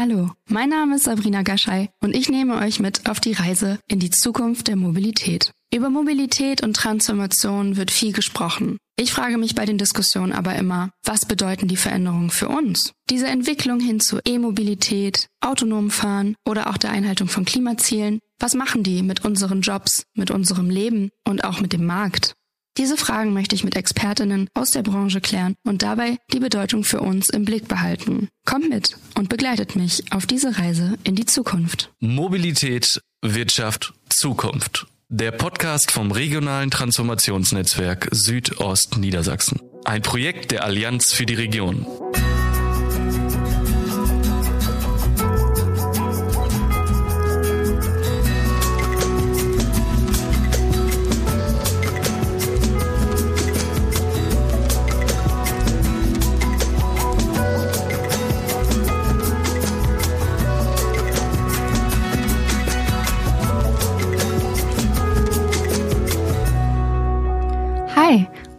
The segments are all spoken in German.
Hallo, mein Name ist Sabrina Gaschei und ich nehme euch mit auf die Reise in die Zukunft der Mobilität. Über Mobilität und Transformation wird viel gesprochen. Ich frage mich bei den Diskussionen aber immer, was bedeuten die Veränderungen für uns? Diese Entwicklung hin zu E-Mobilität, autonomem Fahren oder auch der Einhaltung von Klimazielen, was machen die mit unseren Jobs, mit unserem Leben und auch mit dem Markt? Diese Fragen möchte ich mit Expertinnen aus der Branche klären und dabei die Bedeutung für uns im Blick behalten. Kommt mit und begleitet mich auf diese Reise in die Zukunft. Mobilität, Wirtschaft, Zukunft. Der Podcast vom regionalen Transformationsnetzwerk Südost Niedersachsen. Ein Projekt der Allianz für die Region.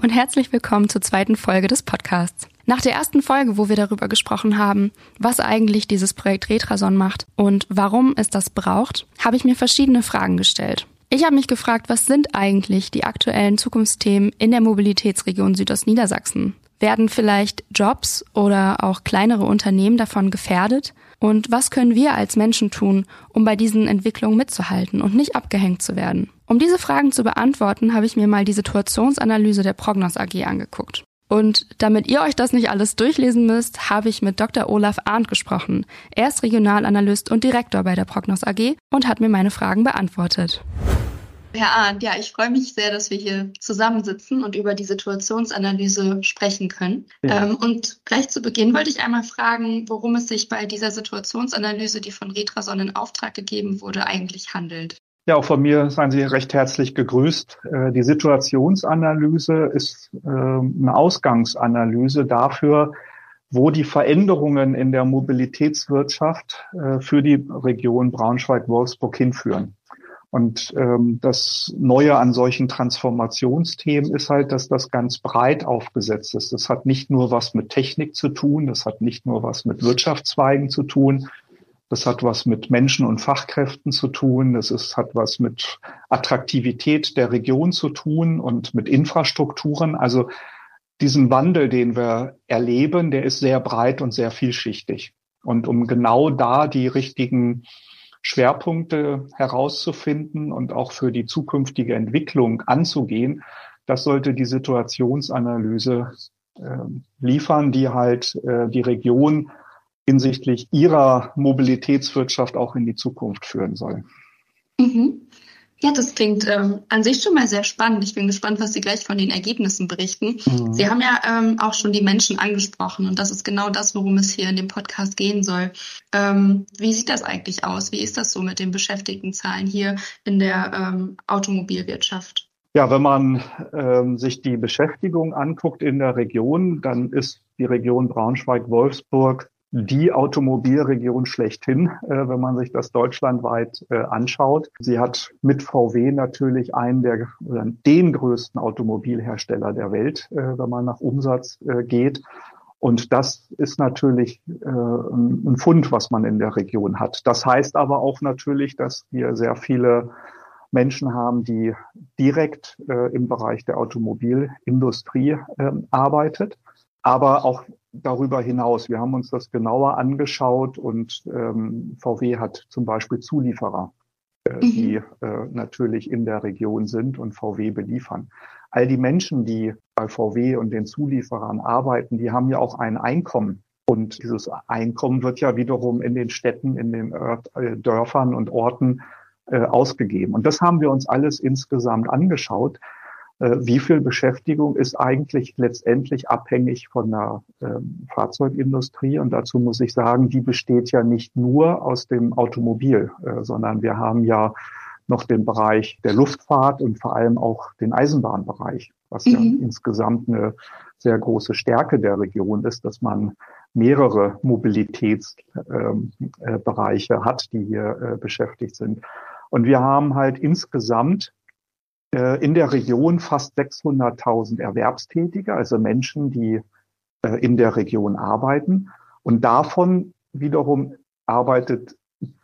Und herzlich willkommen zur zweiten Folge des Podcasts. Nach der ersten Folge, wo wir darüber gesprochen haben, was eigentlich dieses Projekt Retrason macht und warum es das braucht, habe ich mir verschiedene Fragen gestellt. Ich habe mich gefragt, was sind eigentlich die aktuellen Zukunftsthemen in der Mobilitätsregion Südostniedersachsen? Werden vielleicht Jobs oder auch kleinere Unternehmen davon gefährdet? Und was können wir als Menschen tun, um bei diesen Entwicklungen mitzuhalten und nicht abgehängt zu werden? Um diese Fragen zu beantworten, habe ich mir mal die Situationsanalyse der Prognos AG angeguckt. Und damit ihr euch das nicht alles durchlesen müsst, habe ich mit Dr. Olaf Arndt gesprochen. Er ist Regionalanalyst und Direktor bei der Prognos AG und hat mir meine Fragen beantwortet. Herr Arndt, ja, ich freue mich sehr, dass wir hier zusammensitzen und über die Situationsanalyse sprechen können. Ja. Ähm, und gleich zu Beginn wollte ich einmal fragen, worum es sich bei dieser Situationsanalyse, die von Retrason in Auftrag gegeben wurde, eigentlich handelt. Ja, auch von mir seien Sie recht herzlich gegrüßt. Äh, die Situationsanalyse ist ähm, eine Ausgangsanalyse dafür, wo die Veränderungen in der Mobilitätswirtschaft äh, für die Region Braunschweig-Wolfsburg hinführen. Und ähm, das Neue an solchen Transformationsthemen ist halt, dass das ganz breit aufgesetzt ist. Das hat nicht nur was mit Technik zu tun, das hat nicht nur was mit Wirtschaftszweigen zu tun, das hat was mit Menschen und Fachkräften zu tun, das ist, hat was mit Attraktivität der Region zu tun und mit Infrastrukturen. Also diesen Wandel, den wir erleben, der ist sehr breit und sehr vielschichtig. Und um genau da die richtigen Schwerpunkte herauszufinden und auch für die zukünftige Entwicklung anzugehen. Das sollte die Situationsanalyse äh, liefern, die halt äh, die Region hinsichtlich ihrer Mobilitätswirtschaft auch in die Zukunft führen soll. Mhm. Ja, das klingt ähm, an sich schon mal sehr spannend. Ich bin gespannt, was Sie gleich von den Ergebnissen berichten. Mhm. Sie haben ja ähm, auch schon die Menschen angesprochen und das ist genau das, worum es hier in dem Podcast gehen soll. Ähm, wie sieht das eigentlich aus? Wie ist das so mit den Beschäftigtenzahlen hier in der ähm, Automobilwirtschaft? Ja, wenn man ähm, sich die Beschäftigung anguckt in der Region, dann ist die Region Braunschweig-Wolfsburg die Automobilregion schlechthin, äh, wenn man sich das deutschlandweit äh, anschaut. Sie hat mit VW natürlich einen der oder den größten Automobilhersteller der Welt, äh, wenn man nach Umsatz geht. Und das ist natürlich ein Fund, was man in der Region hat. Das heißt aber auch natürlich, dass wir sehr viele Menschen haben, die direkt im Bereich der Automobilindustrie äh, arbeitet, aber auch darüber hinaus. Wir haben uns das genauer angeschaut und ähm, VW hat zum Beispiel Zulieferer, äh, mhm. die äh, natürlich in der Region sind und VW beliefern. All die Menschen, die bei VW und den Zulieferern arbeiten, die haben ja auch ein Einkommen. Und dieses Einkommen wird ja wiederum in den Städten, in den äh, Dörfern und Orten äh, ausgegeben. Und das haben wir uns alles insgesamt angeschaut. Äh, wie viel Beschäftigung ist eigentlich letztendlich abhängig von der ähm, Fahrzeugindustrie. Und dazu muss ich sagen, die besteht ja nicht nur aus dem Automobil, äh, sondern wir haben ja noch den Bereich der Luftfahrt und vor allem auch den Eisenbahnbereich, was mhm. ja insgesamt eine sehr große Stärke der Region ist, dass man mehrere Mobilitätsbereiche ähm, äh, hat, die hier äh, beschäftigt sind. Und wir haben halt insgesamt in der Region fast 600.000 Erwerbstätige, also Menschen, die äh, in der Region arbeiten. Und davon wiederum arbeitet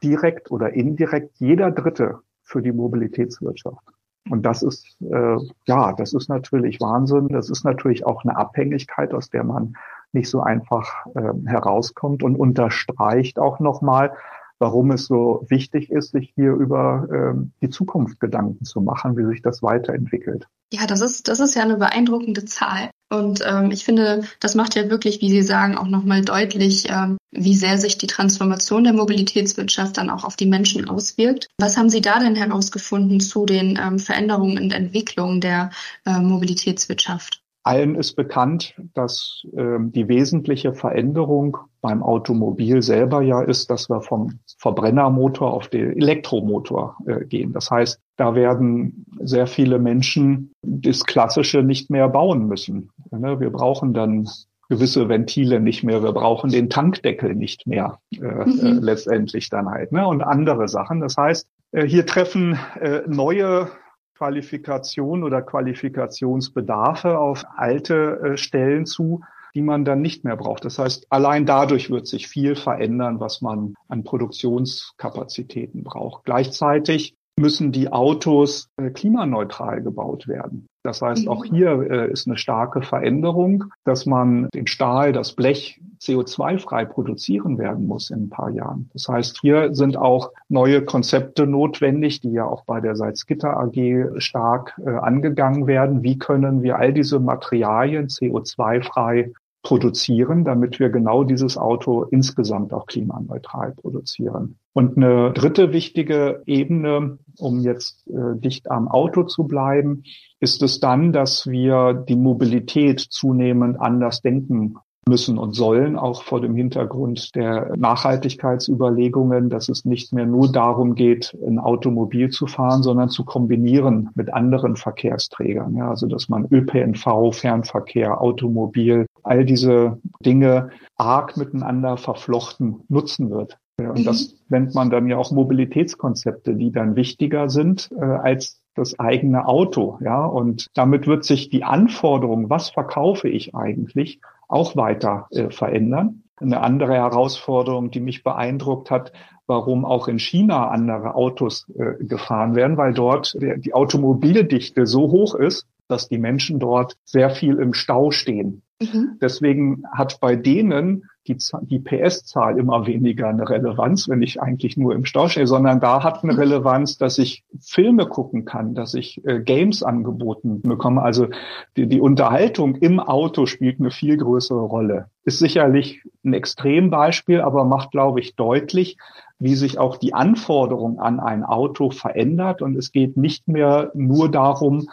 direkt oder indirekt jeder Dritte für die Mobilitätswirtschaft. Und das ist, äh, ja, das ist natürlich Wahnsinn. Das ist natürlich auch eine Abhängigkeit, aus der man nicht so einfach äh, herauskommt und unterstreicht auch nochmal, warum es so wichtig ist, sich hier über ähm, die Zukunft Gedanken zu machen, wie sich das weiterentwickelt. Ja, das ist, das ist ja eine beeindruckende Zahl. Und ähm, ich finde, das macht ja wirklich, wie Sie sagen, auch nochmal deutlich, ähm, wie sehr sich die Transformation der Mobilitätswirtschaft dann auch auf die Menschen auswirkt. Was haben Sie da denn herausgefunden zu den ähm, Veränderungen und Entwicklungen der äh, Mobilitätswirtschaft? Allen ist bekannt, dass ähm, die wesentliche Veränderung beim Automobil selber ja ist, dass wir vom Verbrennermotor auf den Elektromotor äh, gehen. Das heißt, da werden sehr viele Menschen das Klassische nicht mehr bauen müssen. Ne? Wir brauchen dann gewisse Ventile nicht mehr, wir brauchen den Tankdeckel nicht mehr äh, mhm. äh, letztendlich dann halt ne? und andere Sachen. Das heißt, äh, hier treffen äh, neue Qualifikation oder Qualifikationsbedarfe auf alte äh, Stellen zu, die man dann nicht mehr braucht. Das heißt, allein dadurch wird sich viel verändern, was man an Produktionskapazitäten braucht. Gleichzeitig müssen die Autos äh, klimaneutral gebaut werden. Das heißt, auch mhm. hier äh, ist eine starke Veränderung, dass man den Stahl, das Blech CO2-frei produzieren werden muss in ein paar Jahren. Das heißt, hier sind auch neue Konzepte notwendig, die ja auch bei der Salzgitter AG stark äh, angegangen werden. Wie können wir all diese Materialien CO2-frei produzieren, damit wir genau dieses Auto insgesamt auch klimaneutral produzieren. Und eine dritte wichtige Ebene, um jetzt äh, dicht am Auto zu bleiben, ist es dann, dass wir die Mobilität zunehmend anders denken müssen und sollen, auch vor dem Hintergrund der Nachhaltigkeitsüberlegungen, dass es nicht mehr nur darum geht, ein Automobil zu fahren, sondern zu kombinieren mit anderen Verkehrsträgern. Ja, also dass man ÖPNV, Fernverkehr, Automobil, all diese Dinge arg miteinander verflochten nutzen wird. Und das mhm. nennt man dann ja auch Mobilitätskonzepte, die dann wichtiger sind äh, als das eigene Auto. Ja, und damit wird sich die Anforderung, was verkaufe ich eigentlich, auch weiter äh, verändern. Eine andere Herausforderung, die mich beeindruckt hat, warum auch in China andere Autos äh, gefahren werden, weil dort der, die Automobildichte so hoch ist, dass die Menschen dort sehr viel im Stau stehen. Mhm. Deswegen hat bei denen die, die PS-Zahl immer weniger eine Relevanz, wenn ich eigentlich nur im Stau stehe, sondern da hat eine Relevanz, dass ich Filme gucken kann, dass ich äh, Games angeboten bekomme. Also die, die Unterhaltung im Auto spielt eine viel größere Rolle. Ist sicherlich ein Extrembeispiel, aber macht, glaube ich, deutlich, wie sich auch die Anforderung an ein Auto verändert. Und es geht nicht mehr nur darum,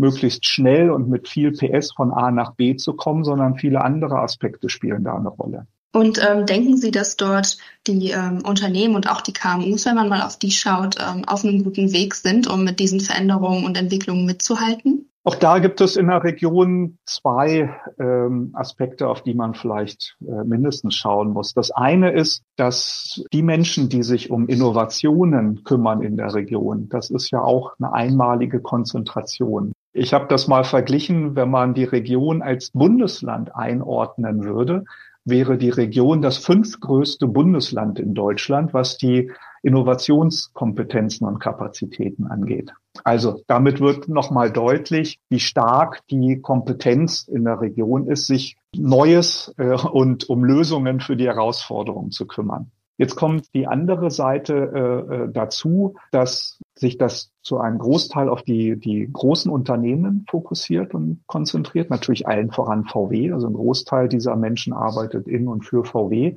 möglichst schnell und mit viel PS von A nach B zu kommen, sondern viele andere Aspekte spielen da eine Rolle. Und ähm, denken Sie, dass dort die ähm, Unternehmen und auch die KMUs, wenn man mal auf die schaut, ähm, auf einem guten Weg sind, um mit diesen Veränderungen und Entwicklungen mitzuhalten? Auch da gibt es in der Region zwei ähm, Aspekte, auf die man vielleicht äh, mindestens schauen muss. Das eine ist, dass die Menschen, die sich um Innovationen kümmern in der Region, das ist ja auch eine einmalige Konzentration. Ich habe das mal verglichen, wenn man die Region als Bundesland einordnen würde, wäre die Region das fünftgrößte Bundesland in Deutschland, was die Innovationskompetenzen und Kapazitäten angeht. Also damit wird nochmal deutlich, wie stark die Kompetenz in der Region ist, sich Neues äh, und um Lösungen für die Herausforderungen zu kümmern. Jetzt kommt die andere Seite äh, äh, dazu, dass sich das zu einem Großteil auf die, die großen Unternehmen fokussiert und konzentriert. Natürlich allen voran VW. Also ein Großteil dieser Menschen arbeitet in und für VW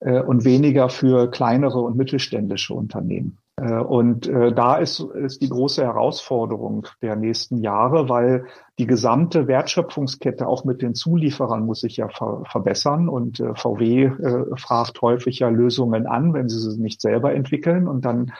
äh, und weniger für kleinere und mittelständische Unternehmen. Äh, und äh, da ist, ist die große Herausforderung der nächsten Jahre, weil die gesamte Wertschöpfungskette auch mit den Zulieferern muss sich ja ver verbessern. Und äh, VW fragt häufig ja Lösungen an, wenn sie sie nicht selber entwickeln. Und dann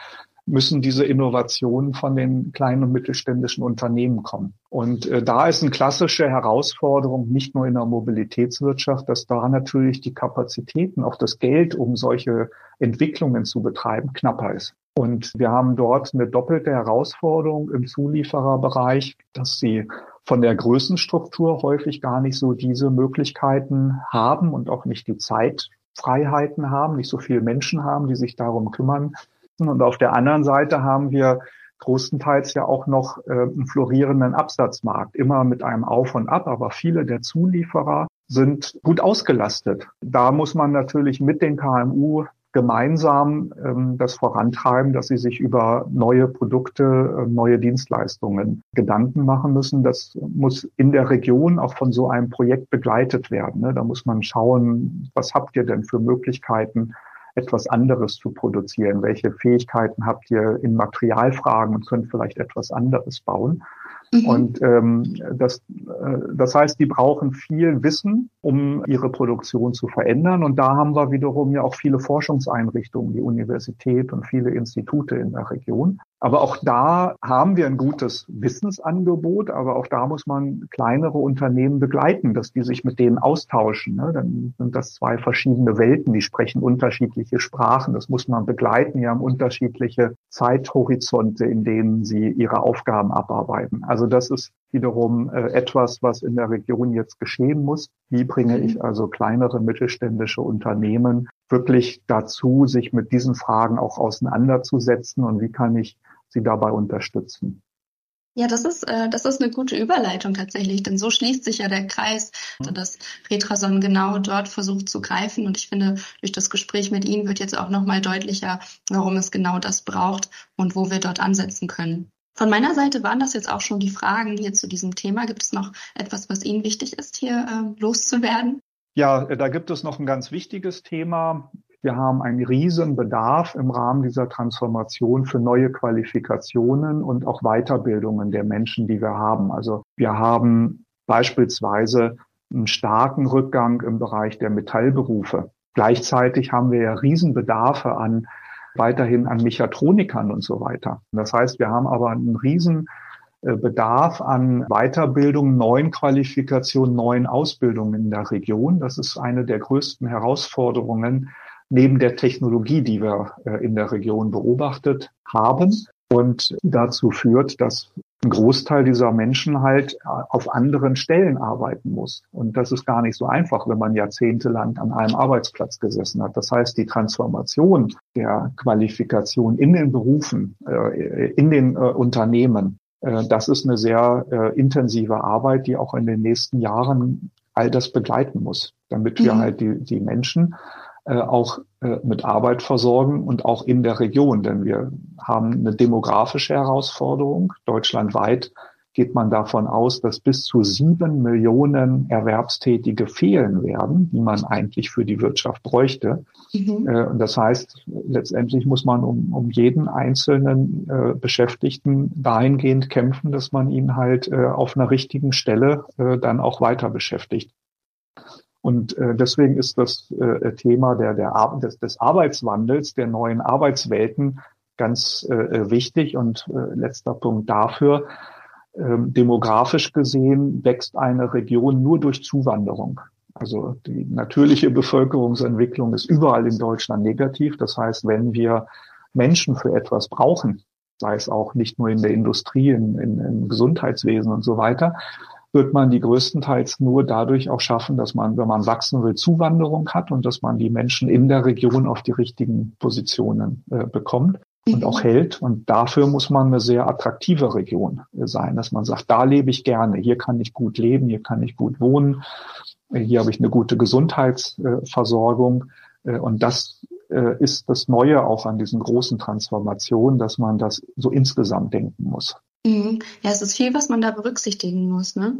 müssen diese Innovationen von den kleinen und mittelständischen Unternehmen kommen. Und äh, da ist eine klassische Herausforderung, nicht nur in der Mobilitätswirtschaft, dass da natürlich die Kapazitäten, auch das Geld, um solche Entwicklungen zu betreiben, knapper ist. Und wir haben dort eine doppelte Herausforderung im Zuliefererbereich, dass sie von der Größenstruktur häufig gar nicht so diese Möglichkeiten haben und auch nicht die Zeit Freiheiten haben, nicht so viele Menschen haben, die sich darum kümmern. Und auf der anderen Seite haben wir großenteils ja auch noch äh, einen florierenden Absatzmarkt, immer mit einem Auf und Ab, aber viele der Zulieferer sind gut ausgelastet. Da muss man natürlich mit den KMU gemeinsam ähm, das vorantreiben, dass sie sich über neue Produkte, äh, neue Dienstleistungen Gedanken machen müssen. Das muss in der Region auch von so einem Projekt begleitet werden. Ne? Da muss man schauen, was habt ihr denn für Möglichkeiten, etwas anderes zu produzieren? Welche Fähigkeiten habt ihr in Materialfragen und könnt vielleicht etwas anderes bauen? Mhm. Und ähm, das, äh, das heißt, die brauchen viel Wissen, um ihre Produktion zu verändern. Und da haben wir wiederum ja auch viele Forschungseinrichtungen, die Universität und viele Institute in der Region. Aber auch da haben wir ein gutes Wissensangebot, aber auch da muss man kleinere Unternehmen begleiten, dass die sich mit denen austauschen. Ne? Dann sind das zwei verschiedene Welten, die sprechen unterschiedliche Sprachen. Das muss man begleiten. Die haben unterschiedliche Zeithorizonte, in denen sie ihre Aufgaben abarbeiten. Also das ist wiederum äh, etwas, was in der Region jetzt geschehen muss. Wie bringe ich also kleinere mittelständische Unternehmen wirklich dazu, sich mit diesen Fragen auch auseinanderzusetzen und wie kann ich sie dabei unterstützen? Ja, das ist, äh, das ist eine gute Überleitung tatsächlich, denn so schließt sich ja der Kreis, mhm. dass Retrason genau dort versucht zu greifen. Und ich finde, durch das Gespräch mit Ihnen wird jetzt auch nochmal deutlicher, warum es genau das braucht und wo wir dort ansetzen können. Von meiner Seite waren das jetzt auch schon die Fragen hier zu diesem Thema. Gibt es noch etwas, was Ihnen wichtig ist, hier äh, loszuwerden? Ja, da gibt es noch ein ganz wichtiges Thema. Wir haben einen riesen Bedarf im Rahmen dieser Transformation für neue Qualifikationen und auch Weiterbildungen der Menschen, die wir haben. Also wir haben beispielsweise einen starken Rückgang im Bereich der Metallberufe. Gleichzeitig haben wir ja Riesenbedarfe an weiterhin an Mechatronikern und so weiter. Das heißt, wir haben aber einen riesen äh, Bedarf an Weiterbildung, neuen Qualifikationen, neuen Ausbildungen in der Region. Das ist eine der größten Herausforderungen neben der Technologie, die wir äh, in der Region beobachtet haben und dazu führt, dass ein Großteil dieser Menschen halt äh, auf anderen Stellen arbeiten muss. Und das ist gar nicht so einfach, wenn man jahrzehntelang an einem Arbeitsplatz gesessen hat. Das heißt, die Transformation der Qualifikation in den Berufen, äh, in den äh, Unternehmen, das ist eine sehr intensive Arbeit, die auch in den nächsten Jahren all das begleiten muss, damit wir mhm. halt die, die Menschen auch äh, mit Arbeit versorgen und auch in der Region, denn wir haben eine demografische Herausforderung. Deutschlandweit geht man davon aus, dass bis zu sieben Millionen Erwerbstätige fehlen werden, die man eigentlich für die Wirtschaft bräuchte. Mhm. Äh, und das heißt, letztendlich muss man um, um jeden einzelnen äh, Beschäftigten dahingehend kämpfen, dass man ihn halt äh, auf einer richtigen Stelle äh, dann auch weiter beschäftigt. Und äh, deswegen ist das äh, Thema der, der des, des Arbeitswandels, der neuen Arbeitswelten ganz äh, wichtig. Und äh, letzter Punkt dafür, ähm, demografisch gesehen wächst eine Region nur durch Zuwanderung. Also die natürliche Bevölkerungsentwicklung ist überall in Deutschland negativ. Das heißt, wenn wir Menschen für etwas brauchen, sei es auch nicht nur in der Industrie, in, in, im Gesundheitswesen und so weiter, wird man die größtenteils nur dadurch auch schaffen, dass man, wenn man wachsen will, Zuwanderung hat und dass man die Menschen in der Region auf die richtigen Positionen äh, bekommt und auch hält. Und dafür muss man eine sehr attraktive Region äh, sein, dass man sagt, da lebe ich gerne, hier kann ich gut leben, hier kann ich gut wohnen, äh, hier habe ich eine gute Gesundheitsversorgung. Äh, und das ist das Neue auch an diesen großen Transformationen, dass man das so insgesamt denken muss. Mhm. Ja, es ist viel, was man da berücksichtigen muss. Ne?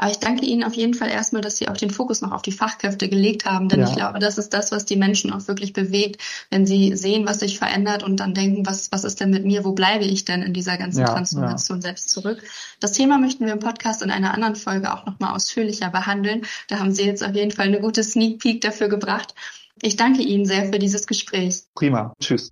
Aber ich danke Ihnen auf jeden Fall erstmal, dass Sie auch den Fokus noch auf die Fachkräfte gelegt haben, denn ja. ich glaube, das ist das, was die Menschen auch wirklich bewegt, wenn sie sehen, was sich verändert und dann denken, was, was ist denn mit mir, wo bleibe ich denn in dieser ganzen ja, Transformation ja. selbst zurück. Das Thema möchten wir im Podcast in einer anderen Folge auch nochmal ausführlicher behandeln. Da haben Sie jetzt auf jeden Fall eine gute Sneak Peek dafür gebracht. Ich danke Ihnen sehr für dieses Gespräch. Prima. Tschüss.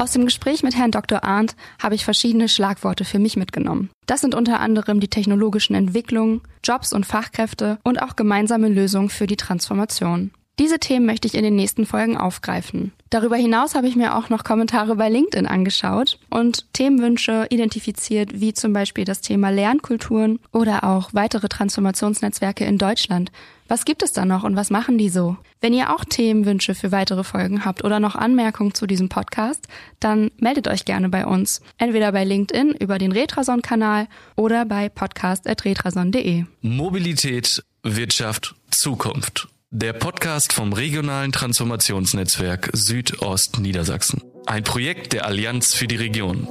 Aus dem Gespräch mit Herrn Dr. Arndt habe ich verschiedene Schlagworte für mich mitgenommen. Das sind unter anderem die technologischen Entwicklungen, Jobs und Fachkräfte und auch gemeinsame Lösungen für die Transformation. Diese Themen möchte ich in den nächsten Folgen aufgreifen. Darüber hinaus habe ich mir auch noch Kommentare bei LinkedIn angeschaut und Themenwünsche identifiziert, wie zum Beispiel das Thema Lernkulturen oder auch weitere Transformationsnetzwerke in Deutschland. Was gibt es da noch und was machen die so? Wenn ihr auch Themenwünsche für weitere Folgen habt oder noch Anmerkungen zu diesem Podcast, dann meldet euch gerne bei uns. Entweder bei LinkedIn über den Retrason-Kanal oder bei podcast.retrason.de. Mobilität, Wirtschaft, Zukunft. Der Podcast vom regionalen Transformationsnetzwerk Südost Niedersachsen. Ein Projekt der Allianz für die Region.